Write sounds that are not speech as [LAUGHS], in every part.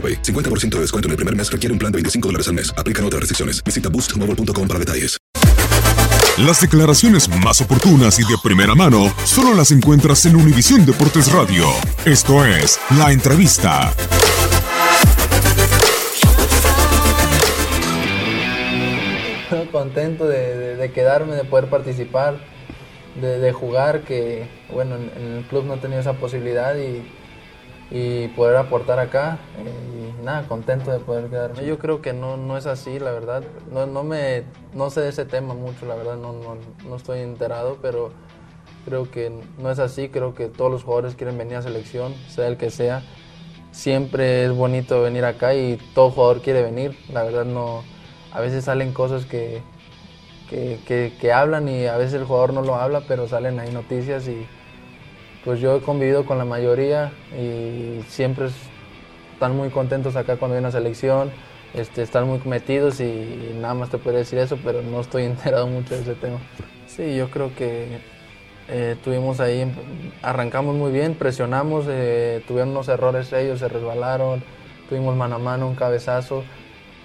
AroPay. 50% de descuento en el primer mes requiere un plan de 25 dólares al mes. Aplican otras restricciones. Visita boostmobile.com para detalles. Las declaraciones más oportunas y de primera mano solo las encuentras en Univisión Deportes Radio. Esto es La Entrevista. Contento de, de- de quedarme, de poder participar, de, de jugar, que bueno, en, en el club no he tenido esa posibilidad y, y poder aportar acá. y nada, contento de poder quedarme. Yo creo que no, no es así, la verdad. No, no, me, no sé de ese tema mucho, la verdad, no, no, no estoy enterado, pero creo que no es así. Creo que todos los jugadores quieren venir a selección, sea el que sea. Siempre es bonito venir acá y todo jugador quiere venir. La verdad, no. A veces salen cosas que, que, que- que hablan y a veces el jugador no lo habla, pero salen ahí noticias y pues yo he convivido con la mayoría y siempre es- están muy contentos acá cuando viene a selección, este, están muy metidos y, nada más te podría decir eso, pero no estoy [LAUGHS] enterado mucho de ese tema. Sí, yo creo que eh, tuvimos ahí, arrancamos muy bien, presionamos, eh, tuvieron unos errores ellos, se resbalaron, tuvimos mano a mano, un cabezazo.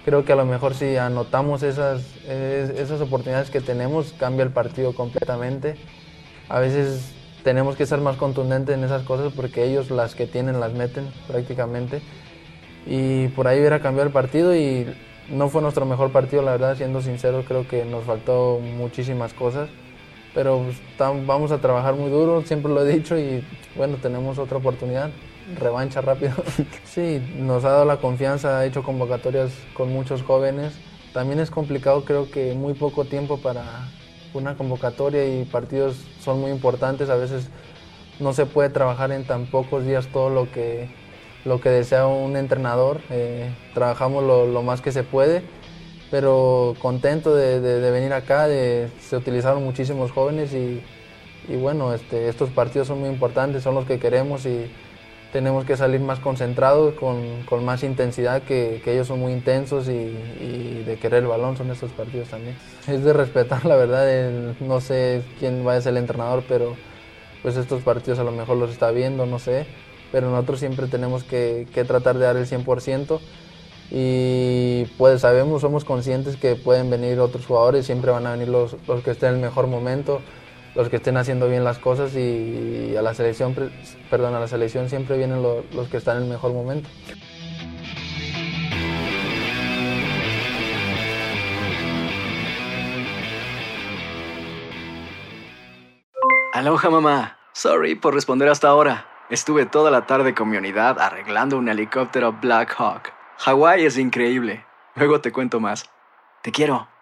Creo que a lo mejor si anotamos esas, es- esas oportunidades que tenemos, cambia el partido completamente. A veces tenemos que ser más contundentes en esas cosas porque ellos las que tienen las meten prácticamente. Y por ahí hubiera cambiado el partido y no fue nuestro mejor partido, la verdad, siendo sincero, creo que nos faltó muchísimas cosas. Pero pues, vamos a trabajar muy duro, siempre lo he dicho y bueno, tenemos otra oportunidad, revancha rápido. [LAUGHS] sí, nos ha dado la confianza, ha hecho convocatorias con muchos jóvenes. También es complicado, creo que muy poco tiempo para una convocatoria y partidos son muy importantes. A veces no se puede trabajar en tan pocos días todo lo que, lo que desea un entrenador. Eh, trabajamos lo, más que se puede, pero contento de, de- de venir acá. De, se utilizaron muchísimos jóvenes y, y bueno, este, estos partidos son muy importantes, son los que queremos y tenemos que salir más concentrados, con, con más intensidad, que, ellos son muy intensos y, de querer el balón son estos partidos también. Es de respetar, la verdad, no sé quién vaya a ser el entrenador, pero pues estos partidos a lo mejor los está viendo, no sé, pero nosotros siempre tenemos que, que tratar de dar el 100% y pues sabemos, somos conscientes que pueden venir otros jugadores, siempre van a venir los, los que estén en el mejor momento, los que estén haciendo bien las cosas y, a la selección, perdón, a la selección siempre vienen lo- los que están en el mejor momento. Aloha mamá. Sorry por responder hasta ahora. Estuve toda la tarde con mi unidad arreglando un helicóptero Black Hawk. Hawái es increíble. Luego te cuento más. Te quiero.